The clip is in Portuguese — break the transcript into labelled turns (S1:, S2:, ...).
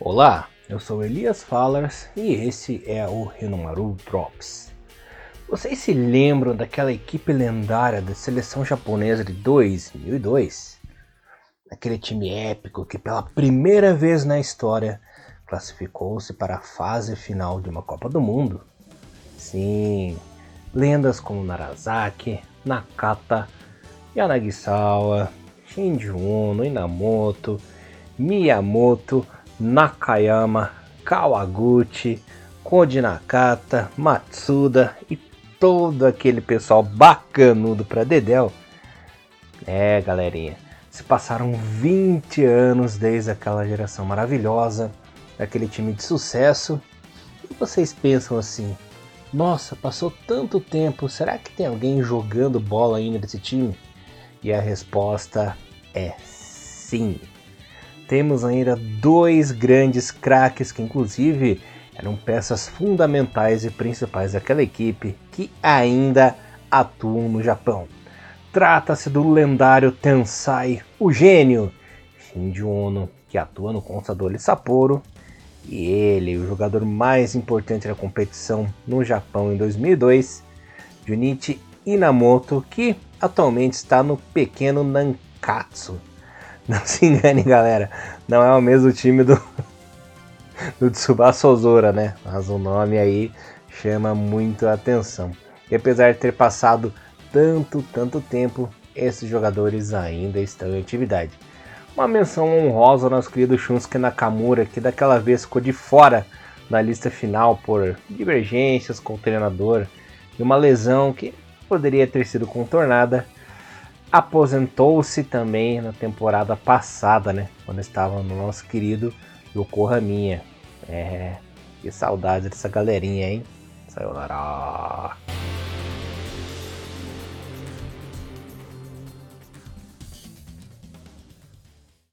S1: Olá, eu sou Elias Fallers e esse é o Renomaru Drops. Vocês se lembram daquela equipe lendária da seleção japonesa de 2002? Aquele time épico que pela primeira vez na história classificou-se para a fase final de uma Copa do Mundo? Sim, lendas como Narazaki, Nakata, Yanagisawa, Shinji Inamoto, Miyamoto Nakayama, Kawaguchi, Koji Nakata, Matsuda e todo aquele pessoal bacanudo para Dedel. É, galerinha, se passaram 20 anos desde aquela geração maravilhosa, daquele time de sucesso. E vocês pensam assim: nossa, passou tanto tempo, será que tem alguém jogando bola ainda nesse time? E a resposta é sim temos ainda dois grandes craques que, inclusive, eram peças fundamentais e principais daquela equipe que ainda atuam no Japão. Trata-se do lendário Tensai, o gênio Shinji Ono, que atua no Consadole Sapporo, e ele, o jogador mais importante da competição no Japão em 2002, Junichi Inamoto, que atualmente está no pequeno Nankatsu, não se engane, galera. Não é o mesmo time do, do Tsubasa Ozora, né? Mas o nome aí chama muito atenção. E apesar de ter passado tanto, tanto tempo, esses jogadores ainda estão em atividade. Uma menção honrosa ao nosso querido Shunsuke Nakamura, que daquela vez ficou de fora da lista final por divergências com o treinador e uma lesão que poderia ter sido contornada aposentou-se também na temporada passada, né? Quando estava no nosso querido Yokohaminha. É, que saudade dessa galerinha, hein? Sayonara.